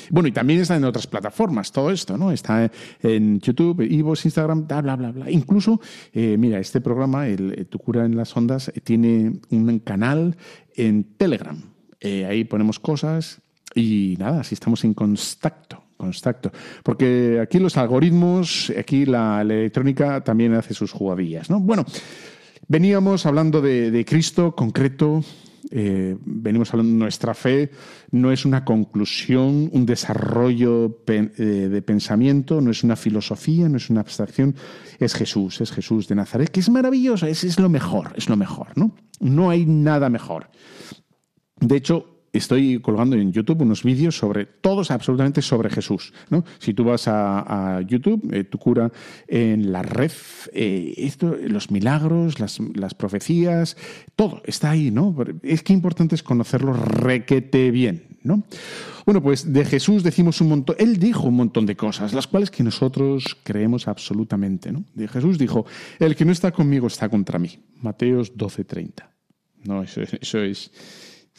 Bueno, y también está en otras plataformas todo esto, ¿no? Está en YouTube, Ivos, Instagram, bla, bla, bla, bla. Incluso, eh, mira, este programa, el, Tu cura en las ondas, tiene un canal en Telegram. Eh, ahí ponemos cosas, y nada, si estamos en contacto, contacto. Porque aquí los algoritmos, aquí la, electrónica también hace sus jugadillas, ¿no? Bueno, veníamos hablando de, Cristo concreto, eh, venimos hablando nuestra fe, no es una conclusión, un desarrollo eh, de pensamiento, no es una filosofía, no es una abstracción, es Jesús, es Jesús de Nazaret, que es maravilloso, es, es lo mejor, es lo mejor, ¿no? No hay nada mejor. De hecho, estoy colgando en YouTube unos vídeos sobre todos, absolutamente sobre Jesús. ¿no? Si tú vas a, YouTube, eh, tu cura en la red, eh, esto, los milagros, las, las, profecías, todo está ahí, ¿no? Es que importante es conocerlo requete bien, ¿no? Bueno, pues de Jesús decimos un montón, él dijo un montón de cosas, las cuales que nosotros creemos absolutamente. De Jesús dijo, el que no está conmigo está contra mí. Mateos 12:30. No, eso, eso es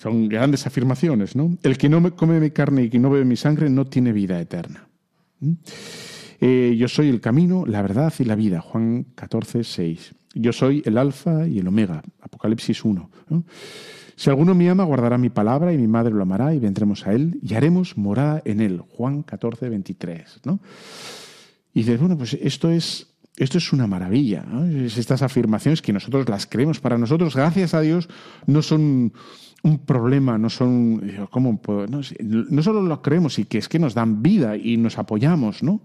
son grandes afirmaciones, ¿no? El que no come mi carne y que no bebe mi sangre no tiene vida eterna. ¿Mm? Eh, yo soy el camino, la verdad y la vida. Juan 14, 6. Yo soy el alfa y el omega. Apocalipsis 1. Si alguno me ama, guardará mi palabra y mi madre lo amará y vendremos a él y haremos morada en él. Juan 14, 23. ¿no? Y dices, bueno, pues esto es, esto es una maravilla. estas afirmaciones que nosotros las creemos para nosotros, gracias a Dios, no son un problema, no son, ¿cómo No, solo lo creemos y que es que nos dan vida y nos apoyamos, ¿no?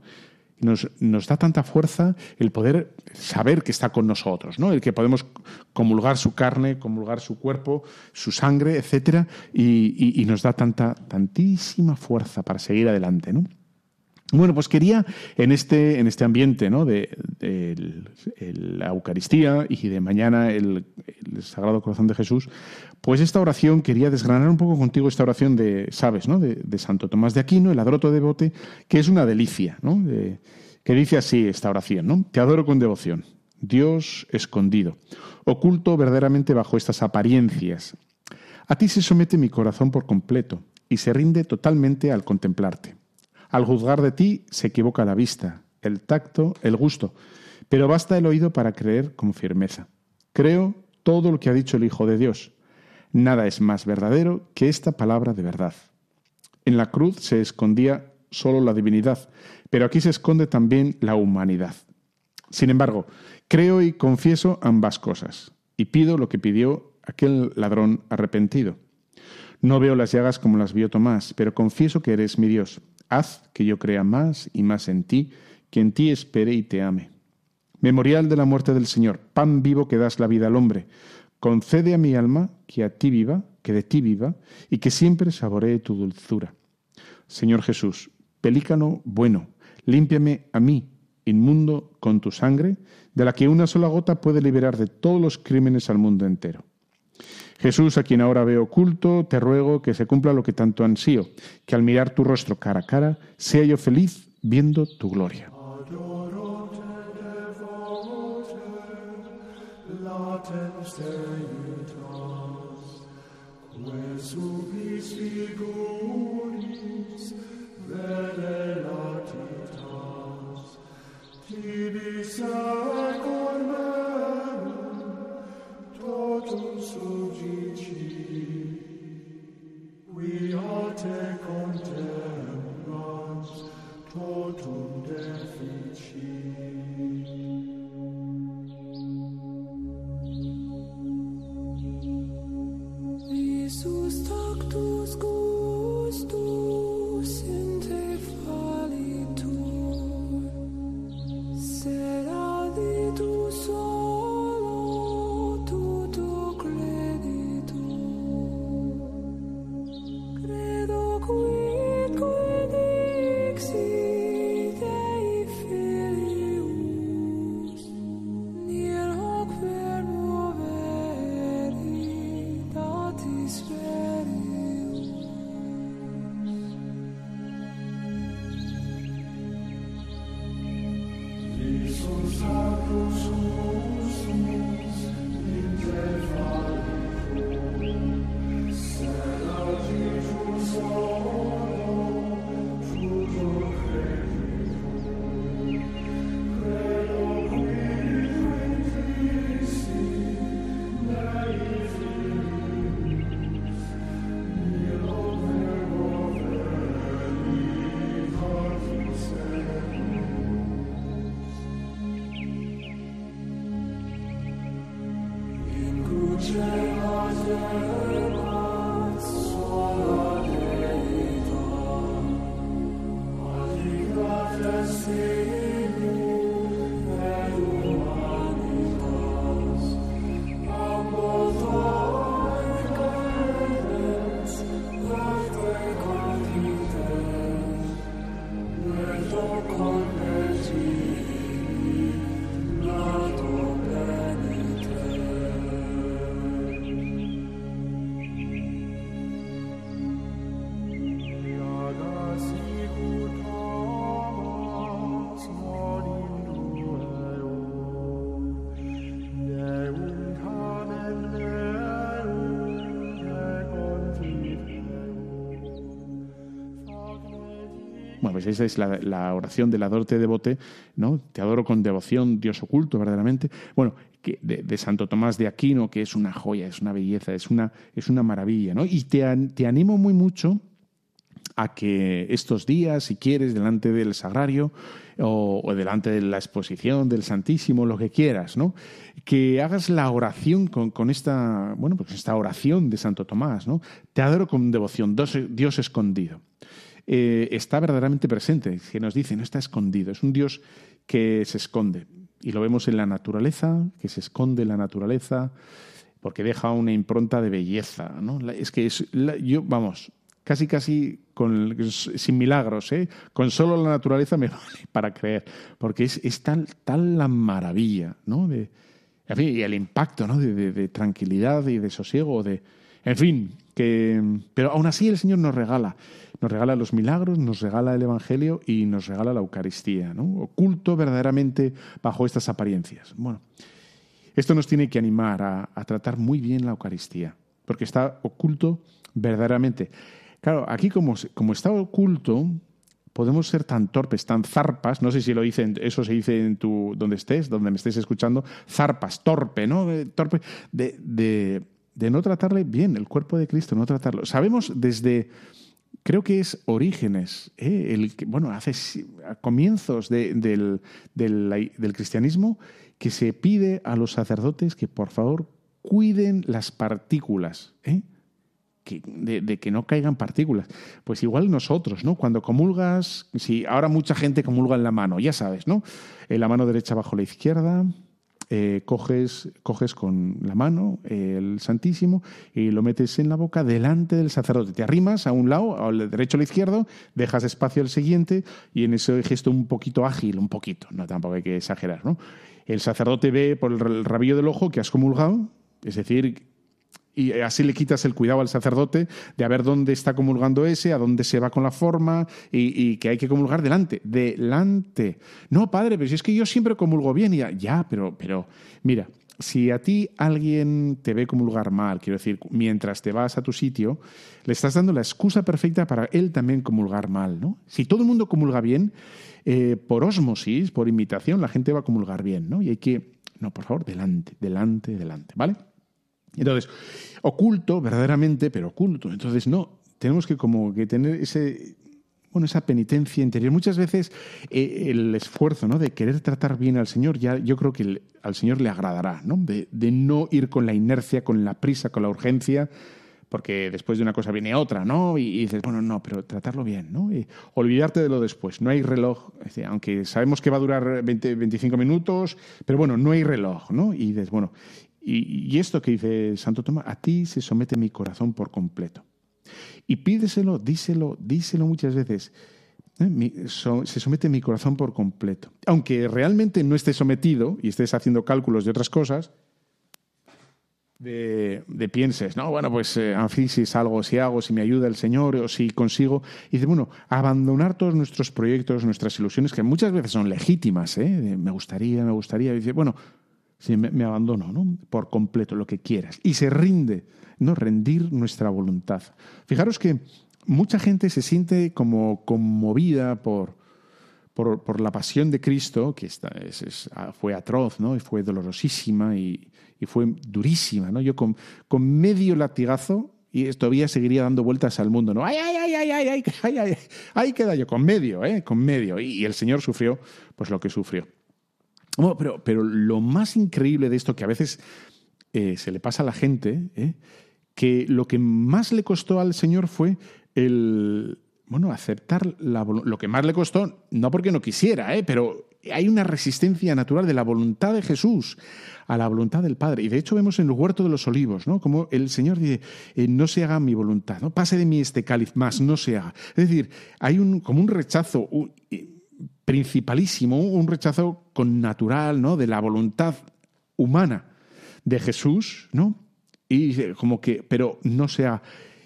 Nos, nos, da tanta fuerza el poder saber que está con nosotros, ¿no? El que podemos comulgar su carne, comulgar su cuerpo, su sangre, etcétera, y, y nos da tanta, tantísima fuerza para seguir adelante, ¿no? Bueno, pues quería en este, en este ambiente ¿no? de, la Eucaristía y de mañana el, Sagrado Corazón de Jesús, pues esta oración quería desgranar un poco contigo esta oración de, sabes, ¿no? de, Santo Tomás de Aquino, el adroto devote, que es una delicia, ¿no? que dice así esta oración, ¿no? Te adoro con devoción, Dios escondido, oculto verdaderamente bajo estas apariencias. A ti se somete mi corazón por completo y se rinde totalmente al contemplarte. Al juzgar de ti se equivoca la vista, el tacto, el gusto, pero basta el oído para creer con firmeza. Creo todo lo que ha dicho el Hijo de Dios. Nada es más verdadero que esta palabra de verdad. En la cruz se escondía solo la divinidad, pero aquí se esconde también la humanidad. Sin embargo, creo y confieso ambas cosas, y pido lo que pidió aquel ladrón arrepentido. No veo las llagas como las vio Tomás, pero confieso que eres mi Dios. Haz que yo crea más y más en ti, que en ti espere y te ame. Memorial de la muerte del Señor, pan vivo que das la vida al hombre. Concede a mi alma que a ti viva, que de ti viva, y que siempre saboree tu dulzura. Señor Jesús, pelícano bueno, límpiame a mí, inmundo, con tu sangre, de la que una sola gota puede liberar de todos los crímenes al mundo entero. Jesús, a quien ahora veo oculto, te ruego que se cumpla lo que tanto ansío, que al mirar tu rostro cara a cara, sea yo feliz viendo tu gloria. see. Pues esa es la, oración del adorte devote, ¿no? Te adoro con devoción, Dios oculto, verdaderamente. Bueno, de, Santo Tomás de Aquino, que es una joya, es una belleza, es una, es una maravilla, ¿no? Y te, te animo muy mucho a que estos días, si quieres, delante del sagrario o, delante de la exposición del Santísimo, lo que quieras, ¿no? Que hagas la oración con, esta, bueno, pues esta oración de Santo Tomás, ¿no? Te adoro con devoción, Dios escondido. Eh, está verdaderamente presente, que nos dice, no está escondido, es un Dios que se esconde. Y lo vemos en la naturaleza, que se esconde en la naturaleza, porque deja una impronta de belleza. ¿no? Es que es, yo, vamos, casi casi sin milagros, ¿eh? con solo la naturaleza me vale para creer, porque es, tal, tal la maravilla, ¿no? De, y el impacto ¿no? de, de tranquilidad y de sosiego, de, en fin, que, pero aún así el Señor nos regala, nos regala los milagros, nos regala el Evangelio y nos regala la Eucaristía, ¿no? oculto verdaderamente bajo estas apariencias. Bueno, esto nos tiene que animar a, tratar muy bien la Eucaristía, porque está oculto verdaderamente. Claro, aquí como, como está oculto, podemos ser tan torpes, tan zarpas, no sé si lo dicen, eso se dice en tu, donde estés, donde me estés escuchando, zarpas, torpe, ¿no? Torpe de de no tratarle bien, el cuerpo de Cristo, no tratarlo. Sabemos desde, creo que es Orígenes, ¿eh? el, bueno, hace a comienzos del, cristianismo, que se pide a los sacerdotes que por favor cuiden las partículas, ¿eh? de, que no caigan partículas. Pues igual nosotros, ¿no? Cuando comulgas, si ahora mucha gente comulga en la mano, ya sabes, ¿no? En la mano derecha bajo la izquierda, eh, coges, coges con la mano el Santísimo y lo metes en la boca delante del sacerdote. Te arrimas a un lado, al derecho o al izquierdo, dejas espacio al siguiente y en ese gesto un poquito ágil, un poquito, no tampoco hay que exagerar, ¿no? El sacerdote ve por el rabillo del ojo que has comulgado, es decir, Y así le quitas el cuidado al sacerdote de a ver dónde está comulgando ese, a dónde se va con la forma y, que hay que comulgar delante. Delante. No, padre, pero si es que yo siempre comulgo bien. Y ya, pero, pero, mira, si a ti alguien te ve comulgar mal, quiero decir, mientras te vas a tu sitio, le estás dando la excusa perfecta para él también comulgar mal, ¿no? Si todo el mundo comulga bien, eh, por osmosis, por imitación, la gente va a comulgar bien, ¿no? Y hay que, no, por favor, delante, delante, delante, ¿vale? Entonces, oculto, verdaderamente, pero oculto. Entonces, no, tenemos que como que tener ese, bueno, esa penitencia interior. Muchas veces eh, el esfuerzo ¿no? de querer tratar bien al Señor, ya yo creo que al Señor le agradará, ¿no? De, no ir con la inercia, con la prisa, con la urgencia, porque después de una cosa viene otra, ¿no? Y, dices, bueno, no, pero tratarlo bien, ¿no? Y olvidarte de lo después. No hay reloj, aunque sabemos que va a durar 20, 25 minutos, pero bueno, no hay reloj, ¿no? Y dices, bueno, y, esto que dice Santo Tomás, a ti se somete mi corazón por completo. Y pídeselo, díselo, díselo muchas veces. ¿eh? se somete mi corazón por completo. Aunque realmente no estés sometido y estés haciendo cálculos de otras cosas, de, pienses, no, bueno, pues eh, si salgo, si hago, si me ayuda el Señor o si consigo. Y dice, bueno, abandonar todos nuestros proyectos, nuestras ilusiones, que muchas veces son legítimas, ¿eh? me gustaría, me gustaría. Dice, bueno, Sí, me, abandono, ¿no? Por completo, lo que quieras. Y se rinde, ¿no? Rendir nuestra voluntad. Fijaros que mucha gente se siente como conmovida por, por, la pasión de Cristo, que ah, fue atroz, ¿no? Y fue dolorosísima y, fue durísima, ¿no? Yo con, con medio latigazo y todavía seguiría dando vueltas al mundo, ¿no? ¡Ay, ay, ay, ay, ay, ay, ay, ay! Ahí queda yo, con medio, ¿eh? Con medio. Y, y el Señor sufrió, pues lo que sufrió pero, pero lo más increíble de esto que a veces eh, se le pasa a la gente, ¿eh? que lo que más le costó al Señor fue el, bueno, aceptar la, lo que más le costó, no porque no quisiera, ¿eh? pero hay una resistencia natural de la voluntad de Jesús a la voluntad del Padre. Y de hecho vemos en el huerto de los olivos, ¿no? Como el Señor dice, no se haga mi voluntad, ¿no? Pase de mí este cáliz más, no se haga. Es decir, hay un, como un rechazo, principalísimo, un rechazo con natural, ¿no? De la voluntad humana de Jesús, ¿no? Y como que, pero no sea.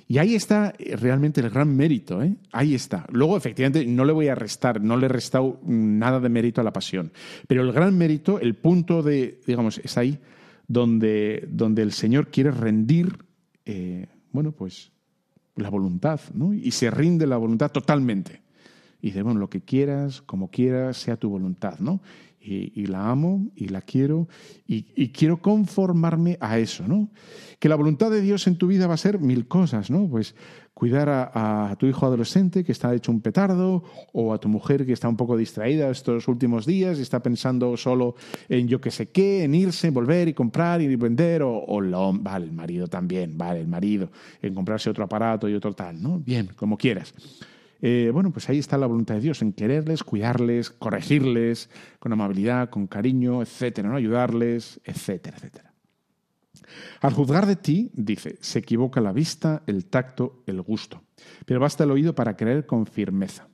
Y ahí está realmente el gran mérito, ¿eh? Ahí está. Luego, efectivamente, no le voy a restar, no le he restado nada de mérito a la pasión. Pero el gran mérito, el punto de, digamos, es ahí donde, donde el Señor quiere rendir, eh, bueno, pues la voluntad, ¿no? Y se rinde la voluntad totalmente y dice, bueno, lo que quieras, como quieras, sea tu voluntad, ¿no? Y, la amo y la quiero y, quiero conformarme a eso, ¿no? Que la voluntad de Dios en tu vida va a ser mil cosas, ¿no? Pues cuidar a, tu hijo adolescente que está hecho un petardo o a tu mujer que está un poco distraída estos últimos días y está pensando solo en yo qué sé qué, en irse, volver y comprar y vender o, o vale, el marido también, vale, el marido, en comprarse otro aparato y otro tal, ¿no? Bien, como quieras. Eh, bueno, pues ahí está la voluntad de Dios, en quererles, cuidarles, corregirles con amabilidad, con cariño, etcétera, ¿no? ayudarles, etcétera, etcétera. Al juzgar de ti, dice, se equivoca la vista, el tacto, el gusto, pero basta el oído para creer con firmeza.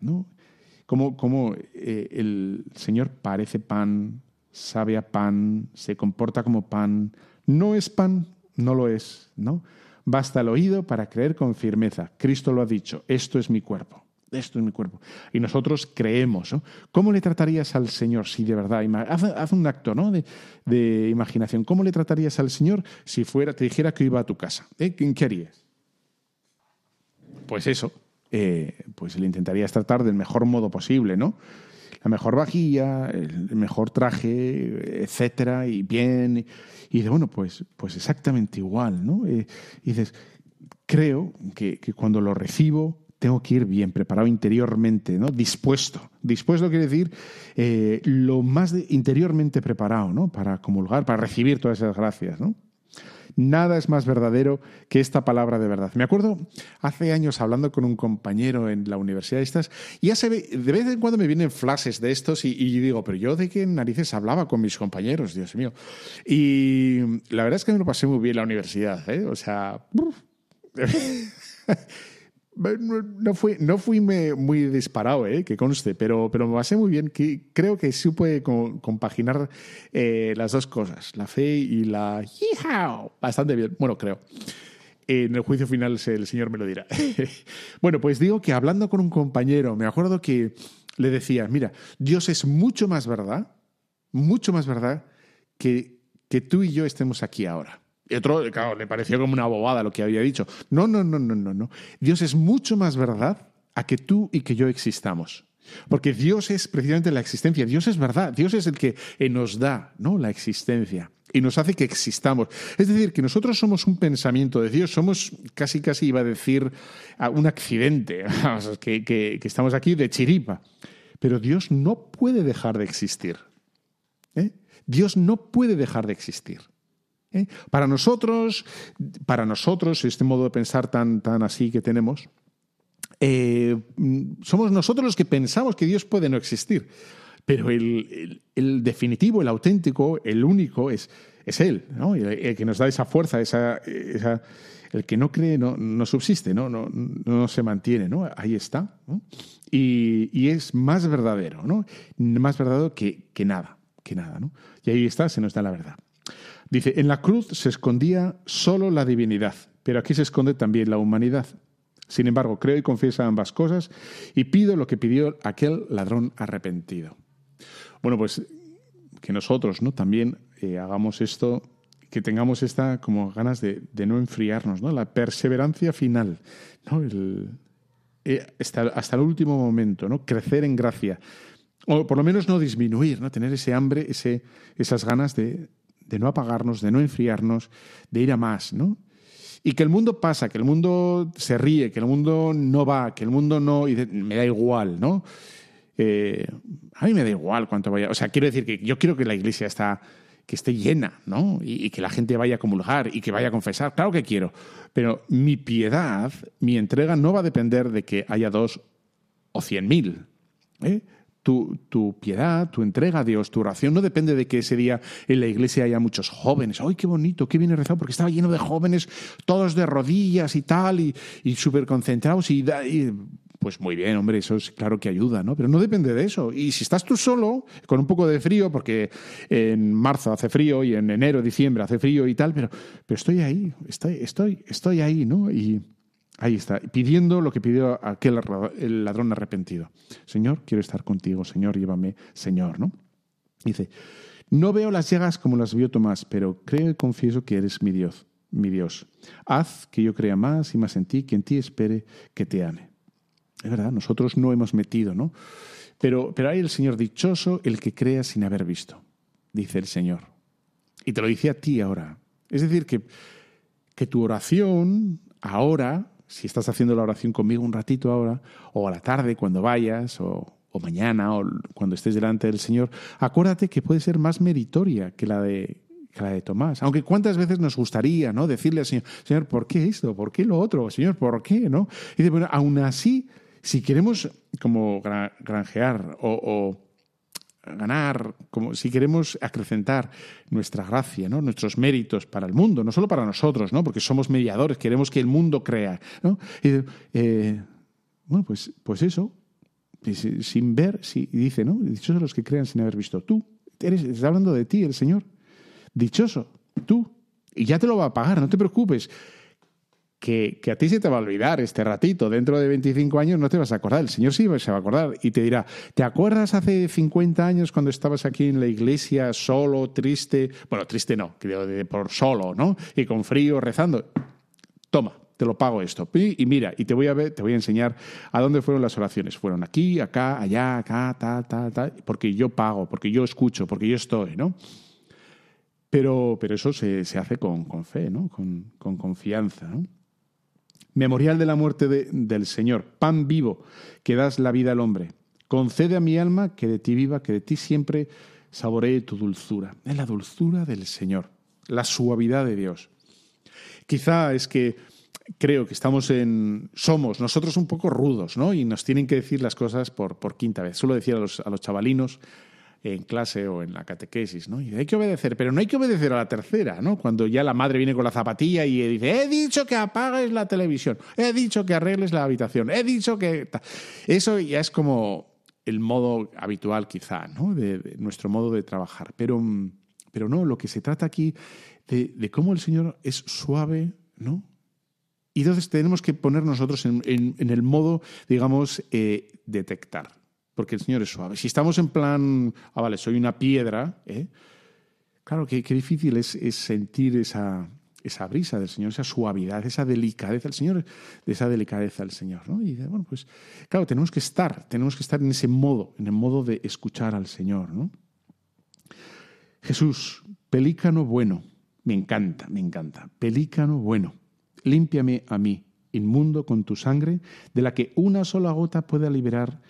¿no? Como, como eh, el Señor parece pan, sabe a pan, se comporta como pan, no es pan, no lo es, ¿no? Basta el oído para creer con firmeza. Cristo lo ha dicho, esto es mi cuerpo. Esto es mi cuerpo. Y nosotros creemos. ¿Cómo le tratarías al Señor si de verdad... Haz, un acto ¿no? de, imaginación. ¿Cómo le tratarías al Señor si fuera, te dijera que iba a tu casa? ¿Eh? ¿Qué harías? Pues eso. Eh, pues le intentarías tratar del mejor modo posible, ¿no? La mejor vajilla, el mejor traje, etcétera, y bien. Y dices, bueno, pues, pues exactamente igual, ¿no? Eh, y dices, creo que, cuando lo recibo tengo que ir bien preparado interiormente, ¿no? Dispuesto. Dispuesto quiere decir eh, lo más interiormente preparado, ¿no? Para comulgar, para recibir todas esas gracias, ¿no? Nada es más verdadero que esta palabra de verdad. Me acuerdo hace años hablando con un compañero en la universidad de estas, y ya se ve, de vez en cuando me vienen flashes de estos y, digo, pero yo de qué narices hablaba con mis compañeros, Dios mío. Y la verdad es que me lo pasé muy bien en la universidad, ¿eh? O sea... no fui, no fui muy disparado, ¿eh? que conste, pero, pero me basé muy bien. Que creo que puede compaginar eh, las dos cosas, la fe y la... Bastante bien, bueno, creo. En el juicio final el señor me lo dirá. bueno, pues digo que hablando con un compañero, me acuerdo que le decía, mira, Dios es mucho más verdad, mucho más verdad que, que tú y yo estemos aquí ahora. Y otro, claro, le pareció como una bobada lo que había dicho. No, no, no, no, no, no. Dios es mucho más verdad a que tú y que yo existamos. Porque Dios es precisamente la existencia, Dios es verdad, Dios es el que nos da ¿no? la existencia y nos hace que existamos. Es decir, que nosotros somos un pensamiento de Dios, somos casi, casi iba a decir un accidente, que, que, estamos aquí de chiripa. Pero Dios no puede dejar de existir. ¿eh? Dios no puede dejar de existir. ¿Eh? Para nosotros, para nosotros, este modo de pensar tan, tan así que tenemos, eh, somos nosotros los que pensamos que Dios puede no existir. Pero el, definitivo, el auténtico, el único es, es Él, ¿no? el, que nos da esa fuerza, esa, el que no cree no, no subsiste, ¿no? No, no, se mantiene, ¿no? Ahí está. Y, y, es más verdadero, ¿no? Más verdadero que, que nada, que nada, ¿no? Y ahí está, se nos da la verdad. Dice, en la cruz se escondía solo la divinidad, pero aquí se esconde también la humanidad. Sin embargo, creo y confieso ambas cosas y pido lo que pidió aquel ladrón arrepentido. Bueno, pues que nosotros ¿no? también eh, hagamos esto, que tengamos esta como ganas de, no enfriarnos, ¿no? la perseverancia final, ¿no? Eh, hasta, el último momento, ¿no? crecer en gracia, o por lo menos no disminuir, ¿no? tener ese hambre, ese, esas ganas de, de no apagarnos, de no enfriarnos, de ir a más, ¿no? Y que el mundo pasa, que el mundo se ríe, que el mundo no va, que el mundo no... Y me da igual, ¿no? Eh, a mí me da igual cuánto vaya... O sea, quiero decir que yo quiero que la iglesia está, que esté llena, ¿no? Y, que la gente vaya a comulgar y que vaya a confesar. Claro que quiero. Pero mi piedad, mi entrega no va a depender de que haya dos o cien mil. ¿eh? Tu, tu, piedad, tu entrega a Dios, tu oración no depende de que ese día en la iglesia haya muchos jóvenes. ¡Ay, qué bonito! ¡Qué bien he rezado! Porque estaba lleno de jóvenes, todos de rodillas y tal, y, y súper concentrados. Y, pues muy bien, hombre, eso es claro que ayuda, ¿no? Pero no depende de eso. Y si estás tú solo, con un poco de frío, porque en marzo hace frío y en enero, diciembre hace frío y tal, pero, pero estoy ahí, estoy, estoy, estoy ahí, ¿no? Y, Ahí está, pidiendo lo que pidió aquel el ladrón arrepentido. Señor, quiero estar contigo, Señor, llévame, Señor, ¿no? Dice, no veo las llagas como las vio Tomás, pero creo y confieso que eres mi Dios, mi Dios. Haz que yo crea más y más en ti, que en ti espere que te ame. Es verdad, nosotros no hemos metido, ¿no? Pero, pero hay el Señor dichoso, el que crea sin haber visto, dice el Señor. Y te lo dice a ti ahora. Es decir, que, que tu oración ahora si estás haciendo la oración conmigo un ratito ahora, o a la tarde cuando vayas, o, mañana, o cuando estés delante del Señor, acuérdate que puede ser más meritoria que la de, la de Tomás. Aunque cuántas veces nos gustaría ¿no? decirle al Señor, Señor, ¿por qué esto? ¿Por qué lo otro? Señor, ¿por qué? ¿no? Y dice, bueno, aún así, si queremos como granjear o ganar, como si queremos acrecentar nuestra gracia, nuestros méritos para el mundo, no solo para nosotros, ¿no? porque somos mediadores, queremos que el mundo crea. ¿no? Eh, bueno, pues, pues eso, sin ver, si, dice, ¿no? Dichosos los que crean sin haber visto. Tú, eres, está hablando de ti, el Señor. Dichoso, tú. Y ya te lo va a pagar, no te preocupes que, a ti se te va a olvidar este ratito. Dentro de 25 años no te vas a acordar. El Señor sí se va a acordar y te dirá, ¿te acuerdas hace 50 años cuando estabas aquí en la iglesia solo, triste? Bueno, triste no, por solo, ¿no? Y con frío, rezando. Toma, te lo pago esto. Y mira, y te voy a ver, te voy a enseñar a dónde fueron las oraciones. Fueron aquí, acá, allá, acá, ta, ta, ta, porque yo pago, porque yo escucho, porque yo estoy, ¿no? Pero, pero eso se, hace con, con fe, ¿no? Con, con confianza, ¿no? Memorial de la muerte del Señor, pan vivo, que das la vida al hombre. Concede a mi alma que de ti viva, que de ti siempre saboree tu dulzura. Es la dulzura del Señor, la suavidad de Dios. Quizá es que creo que estamos en. somos nosotros un poco rudos, ¿no? Y nos tienen que decir las cosas por, quinta vez. Suelo decir a a los chavalinos en clase o en la catequesis, ¿no? Y hay que obedecer, pero no hay que obedecer a la tercera, ¿no? Cuando ya la madre viene con la zapatilla y dice, he dicho que apagues la televisión, he dicho que arregles la habitación, he dicho que... Eso ya es como el modo habitual quizá, ¿no? De, nuestro modo de trabajar. Pero, pero no, lo que se trata aquí de, cómo el Señor es suave, ¿no? Y entonces tenemos que poner nosotros en, el modo, digamos, eh, detectar. Porque el Señor es suave. Si estamos en plan, ah, vale, soy una piedra, ¿eh? claro, qué, difícil es, sentir esa, esa brisa del Señor, esa suavidad, esa delicadeza del Señor, de esa delicadeza del Señor. ¿no? Y bueno, pues claro, tenemos que estar, tenemos que estar en ese modo, en el modo de escuchar al Señor. ¿no? Jesús, pelícano bueno, me encanta, me encanta, pelícano bueno límpiame a mí, inmundo con tu sangre, de la que una sola gota pueda liberar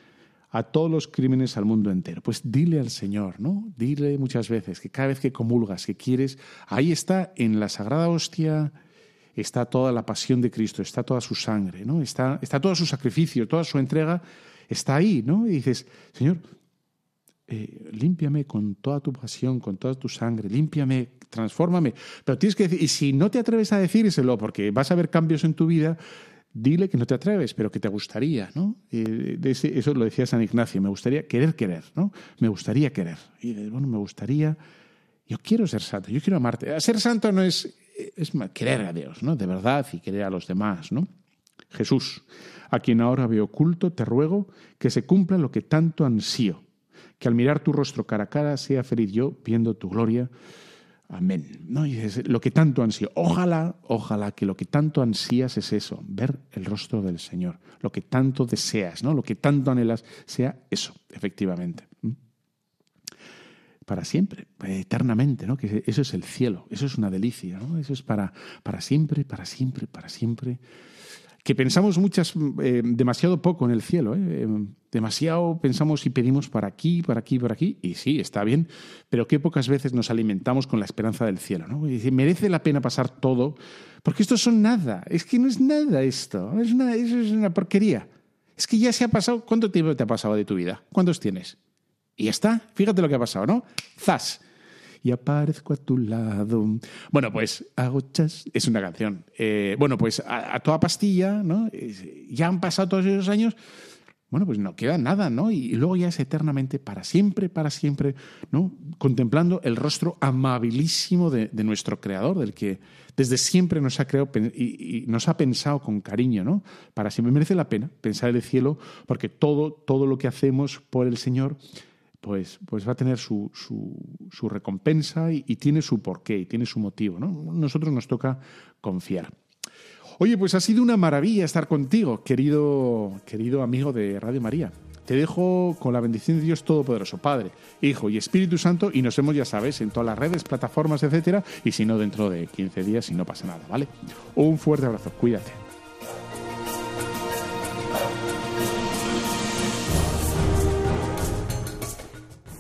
a todos los crímenes al mundo entero. Pues dile al Señor, ¿no? Dile muchas veces que cada vez que comulgas, que quieres, ahí está en la sagrada hostia está toda la pasión de Cristo, está toda su sangre, ¿no? Está, está todo su sacrificio, toda su entrega, está ahí, ¿no? Y dices, Señor, eh, límpiame con toda tu pasión, con toda tu sangre, límpiame, transfórmame. Pero tienes que decir, y si no te atreves a decírselo porque vas a ver cambios en tu vida, dile que no te atreves, pero que te gustaría, ¿no? eso lo decía San Ignacio, me gustaría querer querer, ¿no? Me gustaría querer. Y bueno, me gustaría, yo quiero ser santo, yo quiero amarte. Ser santo no es, es querer a Dios, ¿no? De verdad y querer a los demás, ¿no? Jesús, a quien ahora veo oculto, te ruego que se cumpla lo que tanto ansío que al mirar tu rostro cara a cara sea feliz yo viendo tu gloria. Amén. ¿No? Y es lo que tanto ansío. Ojalá, ojalá que lo que tanto ansías es eso, ver el rostro del Señor. Lo que tanto deseas, ¿no? Lo que tanto anhelas sea eso, efectivamente. ¿Mm? Para siempre, eternamente, ¿no? Que eso es el cielo, eso es una delicia, ¿no? Eso es para, para siempre, para siempre, para siempre que pensamos muchas, eh, demasiado poco en el cielo. ¿eh? Demasiado pensamos y pedimos para aquí, para aquí, para aquí. Y sí, está bien, pero qué pocas veces nos alimentamos con la esperanza del cielo. ¿no? Y dice, merece la pena pasar todo, porque esto son nada. Es que no es nada esto. Es una, es una porquería. Es que ya se ha pasado. ¿Cuánto tiempo te ha pasado de tu vida? ¿Cuántos tienes? Y ya está. Fíjate lo que ha pasado, ¿no? ¡Zas! Y aparezco a tu lado. Bueno, pues chas, es una canción. Eh, bueno, pues a, toda pastilla, ¿no? Ya han pasado todos esos años. Bueno, pues no queda nada, ¿no? Y, luego ya es eternamente, para siempre, para siempre, ¿no? Contemplando el rostro amabilísimo de, nuestro Creador, del que desde siempre nos ha creado y, nos ha pensado con cariño, ¿no? Para siempre merece la pena pensar en el cielo, porque todo, todo lo que hacemos por el Señor pues, pues va a tener su, su, recompensa y, tiene su porqué y tiene su motivo. ¿no? Nosotros nos toca confiar. Oye, pues ha sido una maravilla estar contigo, querido, querido amigo de Radio María. Te dejo con la bendición de Dios Todopoderoso, Padre, Hijo y Espíritu Santo, y nos vemos, ya sabes, en todas las redes, plataformas, etcétera, y si no, dentro de 15 días, si no pasa nada, ¿vale? Un fuerte abrazo, cuídate.